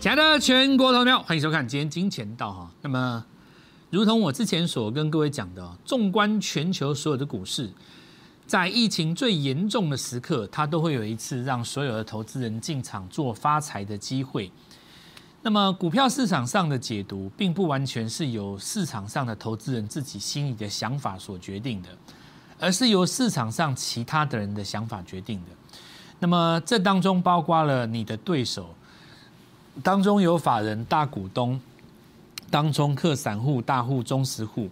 亲爱的全国投票，欢迎收看今天金钱道哈。那么，如同我之前所跟各位讲的，纵观全球所有的股市，在疫情最严重的时刻，它都会有一次让所有的投资人进场做发财的机会。那么，股票市场上的解读，并不完全是由市场上的投资人自己心里的想法所决定的，而是由市场上其他的人的想法决定的。那么，这当中包括了你的对手。当中有法人、大股东，当中客散户、大户、中实户，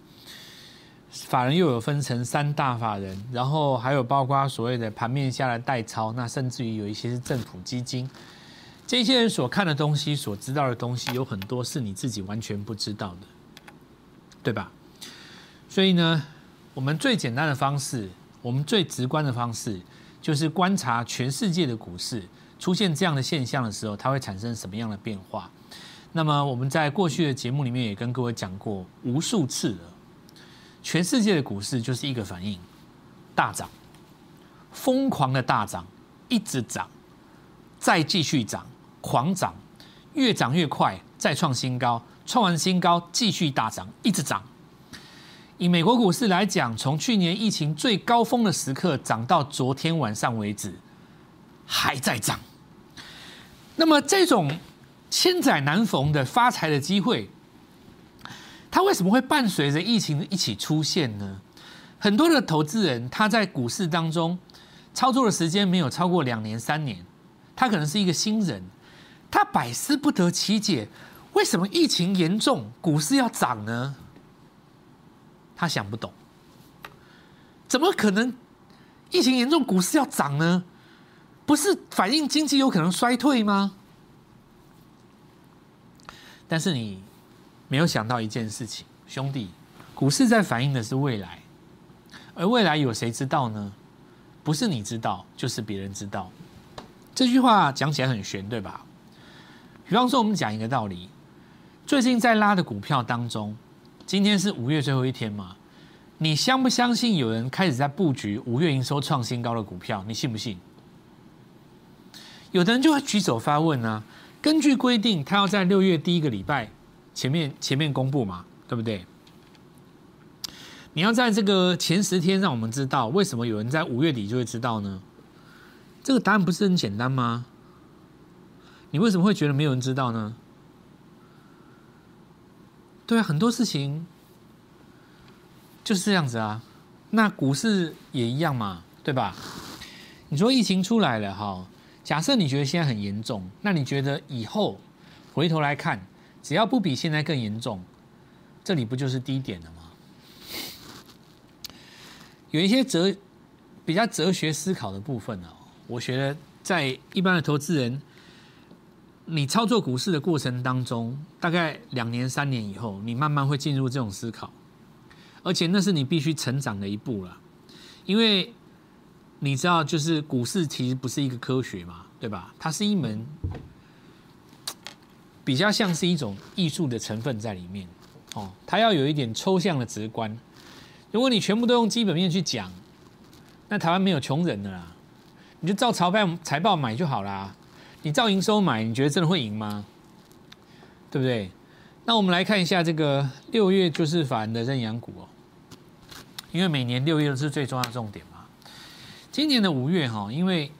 法人又有分成三大法人，然后还有包括所谓的盘面下的代操，那甚至于有一些是政府基金，这些人所看的东西、所知道的东西，有很多是你自己完全不知道的，对吧？所以呢，我们最简单的方式，我们最直观的方式，就是观察全世界的股市。出现这样的现象的时候，它会产生什么样的变化？那么我们在过去的节目里面也跟各位讲过无数次了。全世界的股市就是一个反应，大涨，疯狂的大涨，一直涨，再继续涨，狂涨，越涨越快，再创新高，创完新高继续大涨，一直涨。以美国股市来讲，从去年疫情最高峰的时刻涨到昨天晚上为止，还在涨。那么这种千载难逢的发财的机会，它为什么会伴随着疫情一起出现呢？很多的投资人他在股市当中操作的时间没有超过两年三年，他可能是一个新人，他百思不得其解，为什么疫情严重股市要涨呢？他想不懂，怎么可能疫情严重股市要涨呢？不是反映经济有可能衰退吗？但是你没有想到一件事情，兄弟，股市在反映的是未来，而未来有谁知道呢？不是你知道，就是别人知道。这句话讲起来很玄，对吧？比方说，我们讲一个道理：最近在拉的股票当中，今天是五月最后一天嘛？你相不相信有人开始在布局五月营收创新高的股票？你信不信？有的人就会举手发问啊，根据规定，他要在六月第一个礼拜前面前面公布嘛，对不对？你要在这个前十天让我们知道，为什么有人在五月底就会知道呢？这个答案不是很简单吗？你为什么会觉得没有人知道呢？对啊，很多事情就是这样子啊。那股市也一样嘛，对吧？你说疫情出来了哈。假设你觉得现在很严重，那你觉得以后回头来看，只要不比现在更严重，这里不就是低点了吗？有一些哲比较哲学思考的部分呢，我觉得在一般的投资人，你操作股市的过程当中，大概两年三年以后，你慢慢会进入这种思考，而且那是你必须成长的一步了，因为。你知道，就是股市其实不是一个科学嘛，对吧？它是一门比较像是一种艺术的成分在里面哦。它要有一点抽象的直观。如果你全部都用基本面去讲，那台湾没有穷人的啦。你就照财报财报买就好啦。你照营收买，你觉得真的会赢吗？对不对？那我们来看一下这个六月就是法人的认养股哦，因为每年六月都是最重要的重点嘛。今年的五月哈，因为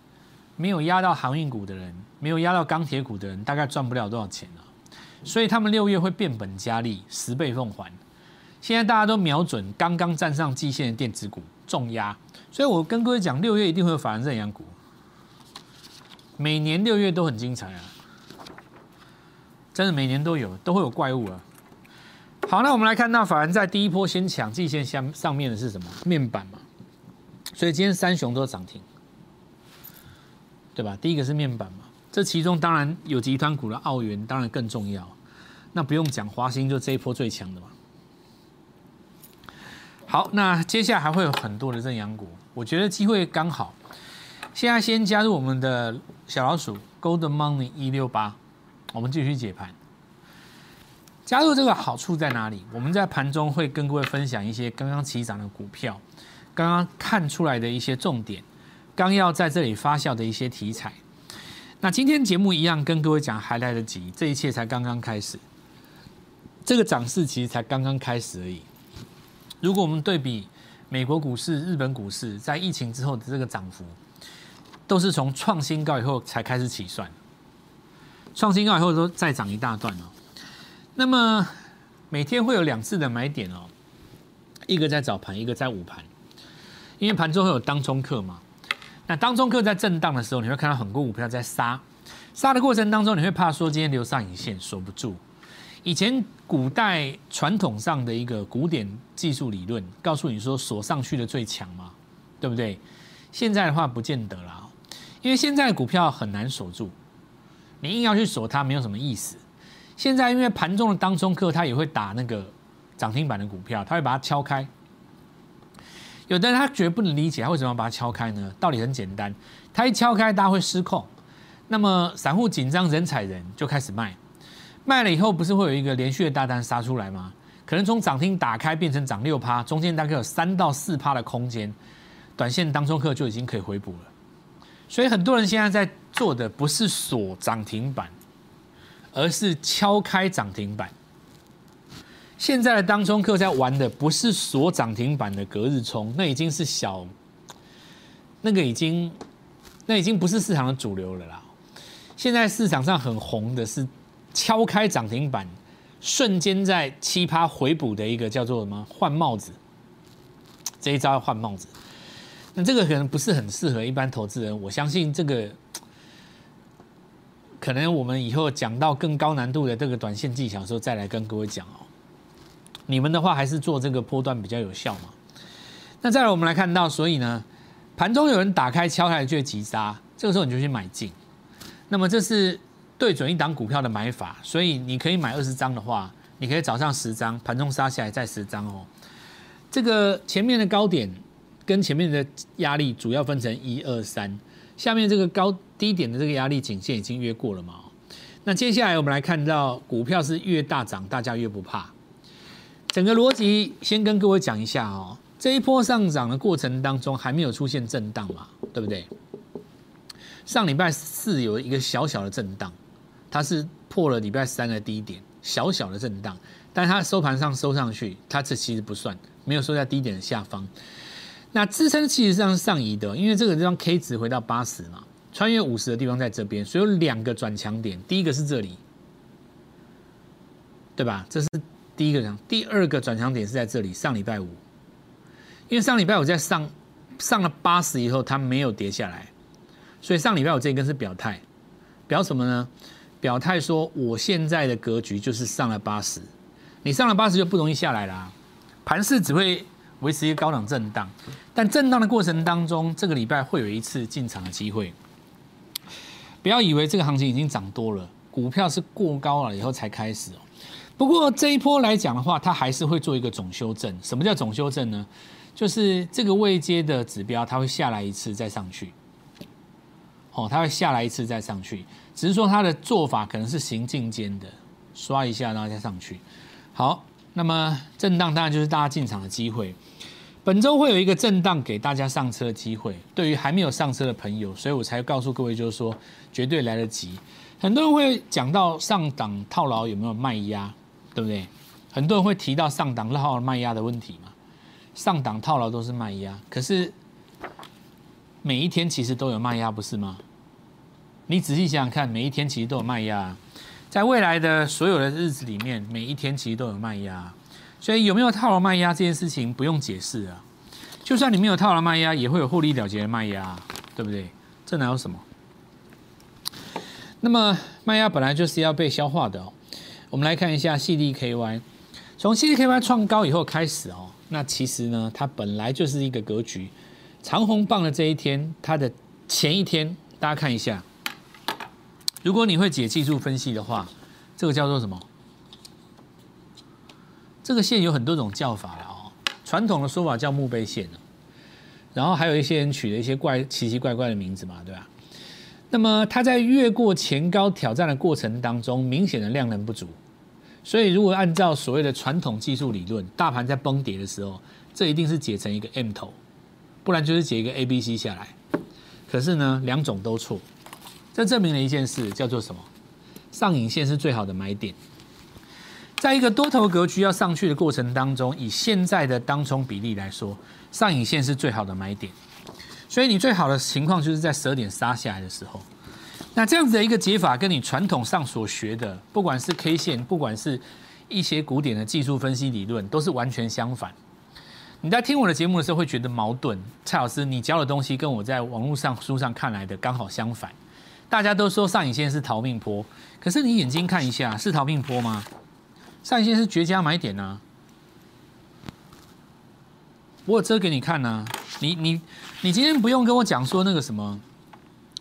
没有压到航运股的人，没有压到钢铁股的人，大概赚不了多少钱了。所以他们六月会变本加厉，十倍奉还。现在大家都瞄准刚刚站上季线的电子股重压，所以我跟各位讲，六月一定会有法人认养股。每年六月都很精彩啊，真的每年都有，都会有怪物啊。好，那我们来看到法人在第一波先抢季线下上面的是什么？面板嘛。所以今天三雄都涨停，对吧？第一个是面板嘛，这其中当然有集团股的澳元，当然更重要。那不用讲，华兴就这一波最强的嘛。好，那接下来还会有很多的正阳股，我觉得机会刚好。现在先加入我们的小老鼠 Golden Money 一六八，我们继续解盘。加入这个好处在哪里？我们在盘中会跟各位分享一些刚刚起涨的股票。刚刚看出来的一些重点，刚要在这里发酵的一些题材。那今天节目一样跟各位讲还来得及，这一切才刚刚开始，这个涨势其实才刚刚开始而已。如果我们对比美国股市、日本股市在疫情之后的这个涨幅，都是从创新高以后才开始起算，创新高以后都再涨一大段哦。那么每天会有两次的买点哦，一个在早盘，一个在午盘，因为盘中会有当冲客嘛。那当中客在震荡的时候，你会看到很多股票在杀，杀的过程当中，你会怕说今天留上影线守不住。以前古代传统上的一个古典技术理论，告诉你说锁上去的最强嘛，对不对？现在的话不见得啦，因为现在的股票很难锁住，你硬要去锁它没有什么意思。现在因为盘中的当中客他也会打那个涨停板的股票，他会把它敲开。有的人他绝不能理解，他为什么要把它敲开呢？道理很简单，他一敲开，大家会失控，那么散户紧张，人踩人就开始卖，卖了以后不是会有一个连续的大单杀出来吗？可能从涨停打开变成涨六趴，中间大概有三到四趴的空间，短线当中客就已经可以回补了。所以很多人现在在做的不是锁涨停板，而是敲开涨停板。现在的当冲客在玩的不是锁涨停板的隔日冲，那已经是小，那个已经，那已经不是市场的主流了啦。现在市场上很红的是敲开涨停板，瞬间在七趴回补的一个叫做什么换帽子，这一招要换帽子。那这个可能不是很适合一般投资人，我相信这个可能我们以后讲到更高难度的这个短线技巧的时候，再来跟各位讲哦。你们的话还是做这个波段比较有效嘛？那再来我们来看到，所以呢，盘中有人打开敲开就急杀，这个时候你就去买进。那么这是对准一档股票的买法，所以你可以买二十张的话，你可以早上十张，盘中杀下来再十张哦。这个前面的高点跟前面的压力主要分成一二三，下面这个高低点的这个压力颈线已经越过了嘛？那接下来我们来看到股票是越大涨，大家越不怕。整个逻辑先跟各位讲一下哦，这一波上涨的过程当中还没有出现震荡嘛，对不对？上礼拜四有一个小小的震荡，它是破了礼拜三的低点，小小的震荡，但它收盘上收上去，它这其实不算，没有收在低点的下方。那支撑其实上是上移的，因为这个地方 K 值回到八十嘛，穿越五十的地方在这边，所以有两个转强点，第一个是这里，对吧？这是。第一个讲，第二个转强点是在这里，上礼拜五，因为上礼拜五在上上了八十以后，它没有跌下来，所以上礼拜五这一根是表态，表什么呢？表态说我现在的格局就是上了八十，你上了八十就不容易下来啦，盘势只会维持一个高档震荡，但震荡的过程当中，这个礼拜会有一次进场的机会，不要以为这个行情已经涨多了，股票是过高了以后才开始哦。不过这一波来讲的话，它还是会做一个总修正。什么叫总修正呢？就是这个位阶的指标，它会下来一次再上去。哦，它会下来一次再上去，只是说它的做法可能是行进间的，刷一下然后再上去。好，那么震荡当然就是大家进场的机会。本周会有一个震荡给大家上车的机会。对于还没有上车的朋友，所以我才告诉各位，就是说绝对来得及。很多人会讲到上档套牢有没有卖压？对不对？很多人会提到上档套牢卖压的问题嘛？上档套牢都是卖压，可是每一天其实都有卖压，不是吗？你仔细想想看，每一天其实都有卖压，在未来的所有的日子里面，每一天其实都有卖压。所以有没有套牢卖压这件事情不用解释啊。就算你没有套牢卖压，也会有获利了结的卖压，对不对？这哪有什么？那么卖压本来就是要被消化的。我们来看一下 CDKY，从 CDKY 创高以后开始哦，那其实呢，它本来就是一个格局，长红棒的这一天，它的前一天，大家看一下，如果你会解技术分析的话，这个叫做什么？这个线有很多种叫法了哦，传统的说法叫墓碑线然后还有一些人取了一些怪奇奇怪怪的名字嘛，对吧？那么它在越过前高挑战的过程当中，明显的量能不足，所以如果按照所谓的传统技术理论，大盘在崩跌的时候，这一定是解成一个 M 头，不然就是解一个 A、B、C 下来。可是呢，两种都错，这证明了一件事，叫做什么？上影线是最好的买点。在一个多头格局要上去的过程当中，以现在的当冲比例来说，上影线是最好的买点。所以你最好的情况就是在十二点杀下来的时候。那这样子的一个解法，跟你传统上所学的，不管是 K 线，不管是一些古典的技术分析理论，都是完全相反。你在听我的节目的时候会觉得矛盾，蔡老师，你教的东西跟我在网络上书上看来的刚好相反。大家都说上影线是逃命坡，可是你眼睛看一下，是逃命坡吗？上影线是绝佳买点啊！我有遮给你看啊，你你你今天不用跟我讲说那个什么，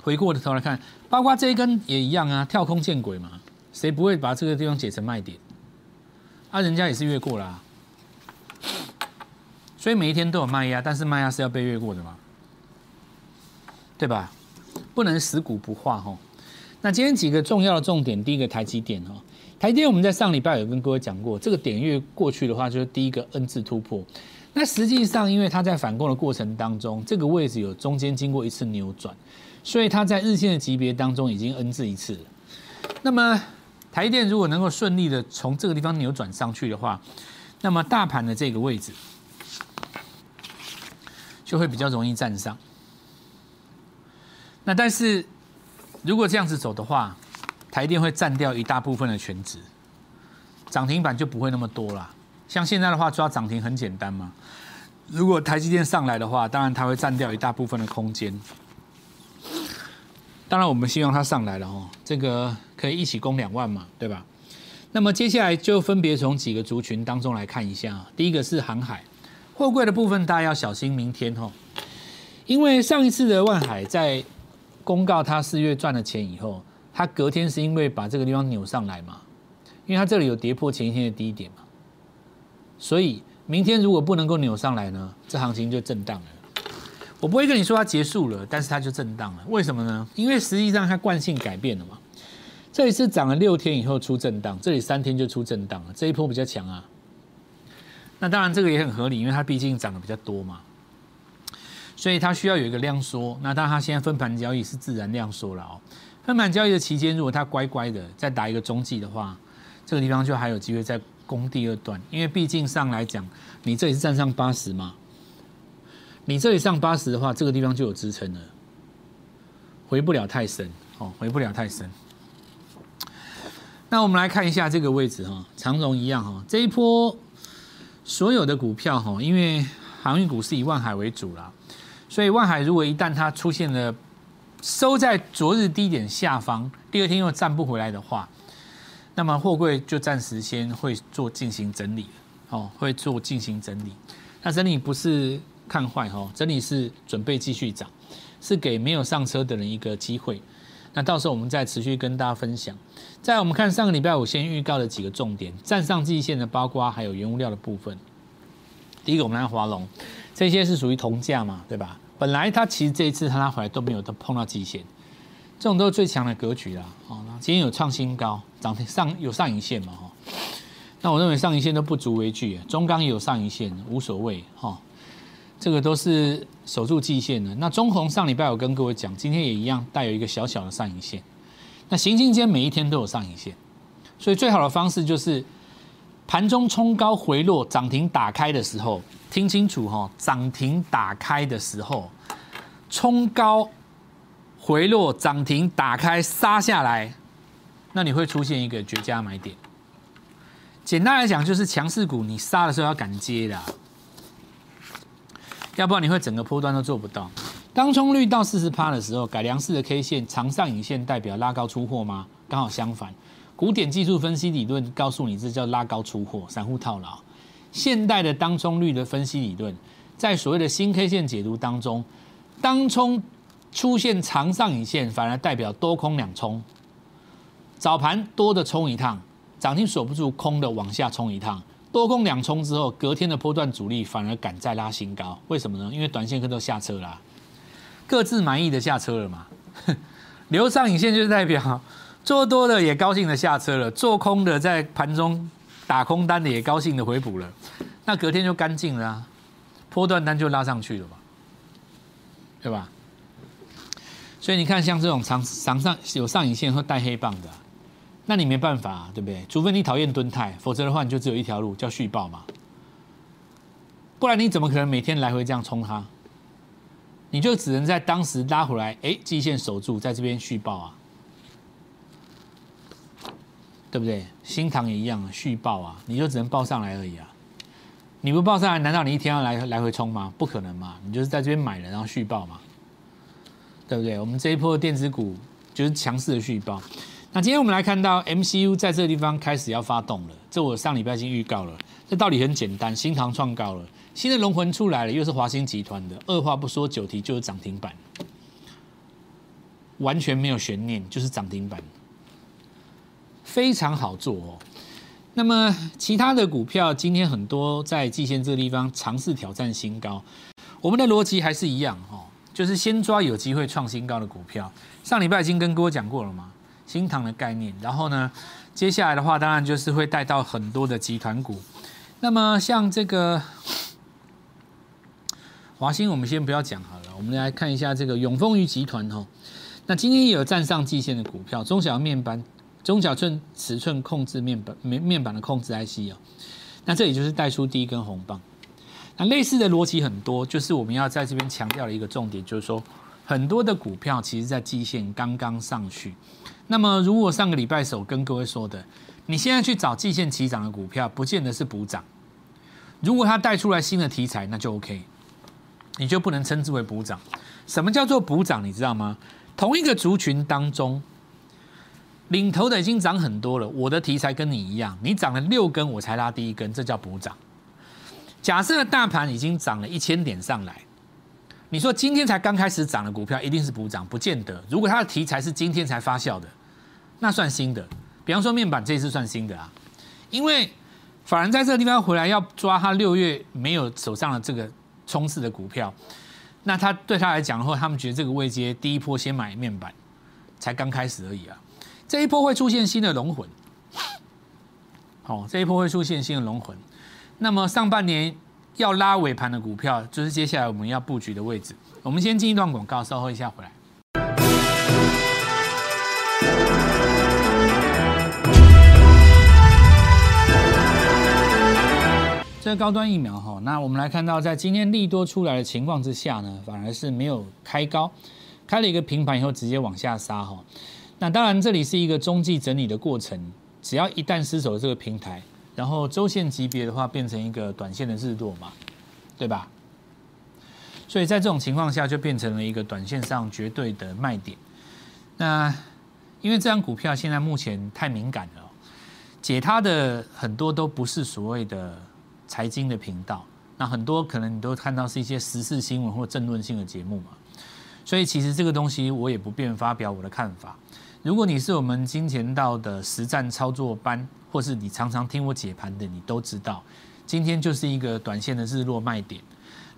回过的头来看，包括这一根也一样啊，跳空见鬼嘛，谁不会把这个地方解成卖点？啊，人家也是越过啦。所以每一天都有卖压，但是卖压是要被越过的嘛，对吧？不能死股不化哈。那今天几个重要的重点，第一个台积电哈，台积电我们在上礼拜有跟各位讲过，这个点越过去的话，就是第一个 N 字突破。那实际上，因为它在反攻的过程当中，这个位置有中间经过一次扭转，所以它在日线的级别当中已经 N 字一次了。那么台电如果能够顺利的从这个地方扭转上去的话，那么大盘的这个位置。就会比较容易站上。那但是如果这样子走的话，台电会占掉一大部分的全值，涨停板就不会那么多了。像现在的话，抓涨停很简单嘛。如果台积电上来的话，当然它会占掉一大部分的空间。当然我们希望它上来了哦，这个可以一起攻两万嘛，对吧？那么接下来就分别从几个族群当中来看一下。第一个是航海。货柜的部分，大家要小心明天哈，因为上一次的万海在公告他四月赚了钱以后，他隔天是因为把这个地方扭上来嘛，因为他这里有跌破前一天的低点嘛，所以明天如果不能够扭上来呢，这行情就震荡了。我不会跟你说它结束了，但是它就震荡了。为什么呢？因为实际上它惯性改变了嘛，这里是涨了六天以后出震荡，这里三天就出震荡了，这一波比较强啊。那当然，这个也很合理，因为它毕竟涨得比较多嘛，所以它需要有一个量缩。那当然，它现在分盘交易是自然量缩了哦。分盘交易的期间，如果它乖乖的再打一个中继的话，这个地方就还有机会再攻第二段。因为毕竟上来讲，你这里是站上八十嘛，你这里上八十的话，这个地方就有支撑了，回不了太深哦，回不了太深。那我们来看一下这个位置哈，长荣一样哈，这一波。所有的股票哈，因为航运股是以万海为主啦，所以万海如果一旦它出现了收在昨日低点下方，第二天又站不回来的话，那么货柜就暂时先会做进行整理，哦，会做进行整理。那整理不是看坏哈，整理是准备继续涨，是给没有上车的人一个机会。那到时候我们再持续跟大家分享。在我们看上个礼拜五先预告的几个重点，站上季线的包括还有原物料的部分。第一个我们来华龙，这些是属于同价嘛，对吧？本来它其实这一次它拉回来都没有都碰到季线，这种都是最强的格局啦。哦，今天有创新高，涨停上有上影线嘛？哈，那我认为上影线都不足为惧，中钢也有上影线，无所谓哈。这个都是守住季线的。那中红上礼拜有跟各位讲，今天也一样带有一个小小的上影线。那行进间每一天都有上影线，所以最好的方式就是盘中冲高回落，涨停打开的时候，听清楚哈，涨停打开的时候，冲高回落，涨停打开杀下来，那你会出现一个绝佳买点。简单来讲，就是强势股你杀的时候要敢接的。要不然你会整个波段都做不到。当冲率到四十趴的时候，改良式的 K 线长上影线代表拉高出货吗？刚好相反，古典技术分析理论告诉你这叫拉高出货，散户套牢。现代的当冲率的分析理论，在所谓的新 K 线解读当中，当冲出现长上影线，反而代表多空两冲。早盘多的冲一趟，涨停锁不住，空的往下冲一趟。多空两冲之后，隔天的波段主力反而敢再拉新高，为什么呢？因为短线客都下车了，各自满意的下车了嘛。留上影线就是代表做多的也高兴的下车了，做空的在盘中打空单的也高兴的回补了，那隔天就干净了，波段单就拉上去了嘛，对吧？所以你看，像这种长长上有上影线或带黑棒的，那你没办法，对不对？除非你讨厌蹲泰，否则的话，你就只有一条路，叫续报嘛。不然你怎么可能每天来回这样冲它？你就只能在当时拉回来，哎，季线守住，在这边续报啊，对不对？新塘也一样，续报啊，你就只能报上来而已啊。你不报上来，难道你一天要来来回冲吗？不可能嘛，你就是在这边买了，然后续报嘛，对不对？我们这一波电子股就是强势的续报。那今天我们来看到 MCU 在这个地方开始要发动了，这我上礼拜已经预告了。这道理很简单，新塘创高了。新的龙魂出来了，又是华兴集团的，二话不说九题就是涨停板，完全没有悬念，就是涨停板，非常好做哦。那么其他的股票今天很多在季线这个地方尝试挑战新高，我们的逻辑还是一样哦，就是先抓有机会创新高的股票。上礼拜已经跟各位讲过了嘛，新塘的概念，然后呢，接下来的话当然就是会带到很多的集团股。那么像这个。华兴，我们先不要讲好了，我们来看一下这个永丰余集团哦。那今天也有站上季线的股票，中小面板、中小寸尺寸控制面板面面板的控制 IC 哦。那这里就是带出第一根红棒。那类似的逻辑很多，就是我们要在这边强调的一个重点，就是说很多的股票其实在季线刚刚上去。那么如果上个礼拜首跟各位说的，你现在去找季线起涨的股票，不见得是补涨。如果它带出来新的题材，那就 OK。你就不能称之为补涨？什么叫做补涨？你知道吗？同一个族群当中，领头的已经涨很多了。我的题材跟你一样，你涨了六根，我才拉第一根，这叫补涨。假设大盘已经涨了一千点上来，你说今天才刚开始涨的股票一定是补涨？不见得。如果它的题材是今天才发酵的，那算新的。比方说面板这次算新的啊，因为反而在这个地方回来要抓他六月没有手上的这个。冲刺的股票，那他对他来讲的话，他们觉得这个位阶第一波先买面板，才刚开始而已啊。这一波会出现新的龙魂，好，这一波会出现新的龙魂。那么上半年要拉尾盘的股票，就是接下来我们要布局的位置。我们先进一段广告，稍后一下回来。这高端疫苗哈，那我们来看到，在今天利多出来的情况之下呢，反而是没有开高，开了一个平盘以后直接往下杀哈。那当然这里是一个中继整理的过程，只要一旦失守这个平台，然后周线级别的话变成一个短线的日落嘛，对吧？所以在这种情况下就变成了一个短线上绝对的卖点。那因为这张股票现在目前太敏感了，解它的很多都不是所谓的。财经的频道，那很多可能你都看到是一些时事新闻或政论性的节目嘛，所以其实这个东西我也不便发表我的看法。如果你是我们金钱道的实战操作班，或是你常常听我解盘的，你都知道，今天就是一个短线的日落卖点。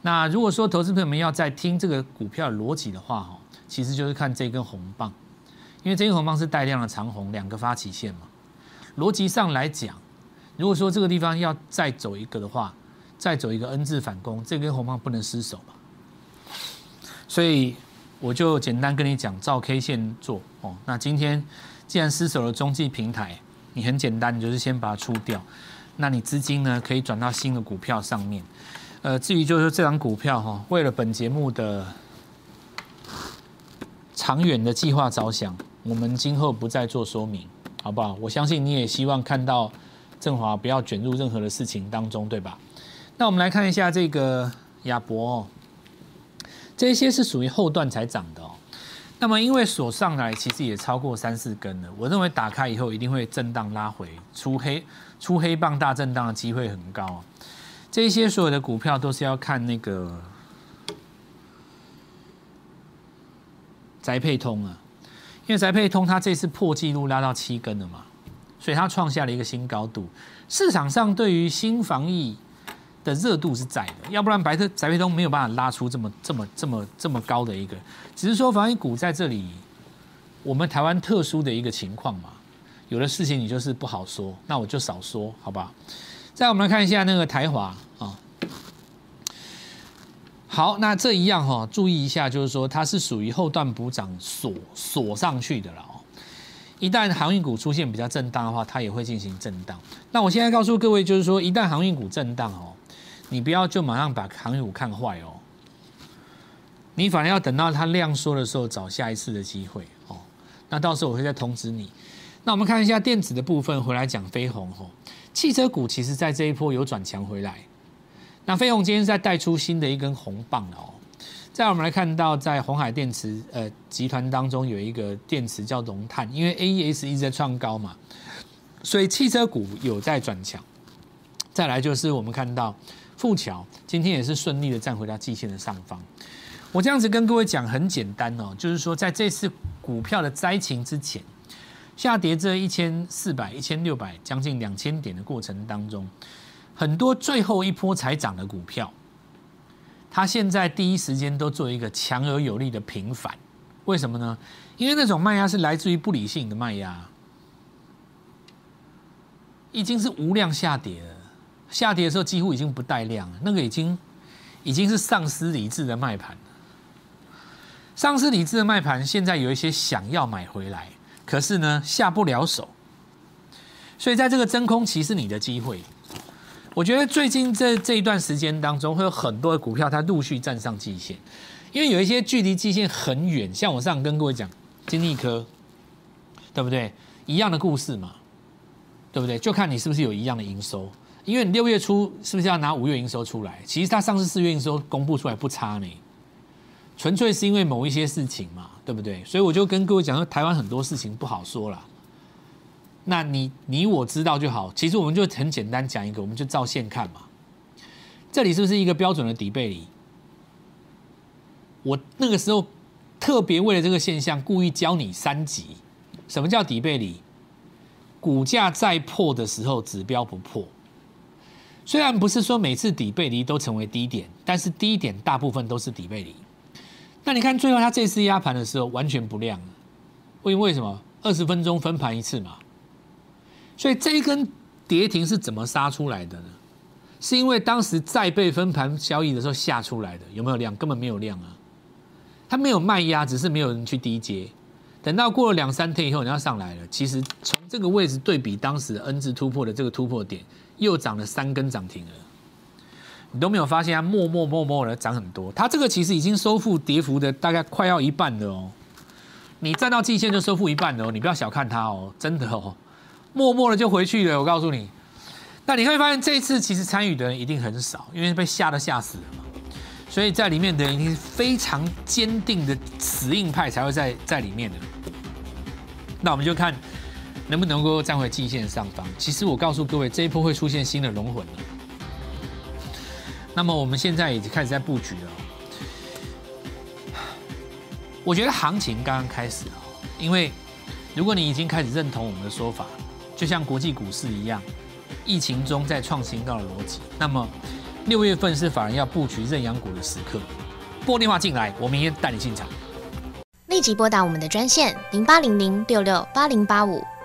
那如果说投资朋友们要在听这个股票逻辑的话，哈，其实就是看这根红棒，因为这根红棒是带量的长红，两个发起线嘛，逻辑上来讲。如果说这个地方要再走一个的话，再走一个 N 字反攻，这根红棒不能失手嘛。所以我就简单跟你讲，照 K 线做哦。那今天既然失守了中继平台，你很简单，你就是先把它出掉。那你资金呢可以转到新的股票上面。呃，至于就是这张股票哈，为了本节目的长远的计划着想，我们今后不再做说明，好不好？我相信你也希望看到。振华不要卷入任何的事情当中，对吧？那我们来看一下这个亚博，这些是属于后段才涨的哦。那么因为锁上来其实也超过三四根了，我认为打开以后一定会震荡拉回，出黑出黑棒大震荡的机会很高。这些所有的股票都是要看那个宅配通啊，因为宅配通它这次破纪录拉到七根了嘛。所以它创下了一个新高度，市场上对于新防疫的热度是在的，要不然白特翟培东没有办法拉出这么这么这么这么高的一个，只是说防疫股在这里，我们台湾特殊的一个情况嘛，有的事情你就是不好说，那我就少说，好吧？再我们来看一下那个台华啊，好，那这一样哈，注意一下，就是说它是属于后段补涨锁锁上去的了哦。一旦航运股出现比较震荡的话，它也会进行震荡。那我现在告诉各位，就是说一旦航运股震荡哦，你不要就马上把航运股看坏哦，你反而要等到它量缩的时候找下一次的机会哦。那到时候我会再通知你。那我们看一下电子的部分，回来讲飞鸿哦。汽车股其实在这一波有转强回来。那飞鸿今天在带出新的一根红棒哦。再我们来看到，在红海电池呃集团当中有一个电池叫龙碳，因为 AES 一直在创高嘛，所以汽车股有在转强。再来就是我们看到富桥今天也是顺利的站回到季线的上方。我这样子跟各位讲很简单哦，就是说在这次股票的灾情之前，下跌这一千四百、一千六百、将近两千点的过程当中。很多最后一波才涨的股票，它现在第一时间都做一个强而有力的平反，为什么呢？因为那种卖压是来自于不理性的卖压，已经是无量下跌了，下跌的时候几乎已经不带量了，那个已经已经是丧失理智的卖盘丧失理智的卖盘，现在有一些想要买回来，可是呢下不了手，所以在这个真空期是你的机会。我觉得最近这这一段时间当中，会有很多的股票它陆续站上季线，因为有一些距离季线很远，像我上跟各位讲金立科，对不对？一样的故事嘛，对不对？就看你是不是有一样的营收，因为你六月初是不是要拿五月营收出来？其实它上次四月营收公布出来不差呢，纯粹是因为某一些事情嘛，对不对？所以我就跟各位讲说，台湾很多事情不好说了。那你你我知道就好，其实我们就很简单讲一个，我们就照线看嘛。这里是不是一个标准的底背离？我那个时候特别为了这个现象，故意教你三级。什么叫底背离？股价在破的时候，指标不破。虽然不是说每次底背离都成为低点，但是低点大部分都是底背离。那你看最后它这次压盘的时候完全不亮，为为什么？二十分钟分盘一次嘛。所以这一根跌停是怎么杀出来的呢？是因为当时再被分盘交易的时候下出来的，有没有量？根本没有量啊！它没有卖压，只是没有人去低接。等到过了两三天以后，你要上来了。其实从这个位置对比当时 N 字突破的这个突破点，又涨了三根涨停了。你都没有发现它默默默默的涨很多。它这个其实已经收复跌幅的大概快要一半了哦。你站到季线就收复一半了哦，你不要小看它哦，真的哦。默默的就回去了，我告诉你。那你会发现这一次其实参与的人一定很少，因为被吓得吓死了嘛。所以在里面的人一定是非常坚定的死硬派才会在在里面的。那我们就看能不能够站回季线上方。其实我告诉各位，这一波会出现新的龙魂了。那么我们现在已经开始在布局了。我觉得行情刚刚开始，因为如果你已经开始认同我们的说法。就像国际股市一样，疫情中在创新高的逻辑。那么六月份是反而要布局认养股的时刻。拨电话进来，我明天带你进场。立即拨打我们的专线零八零零六六八零八五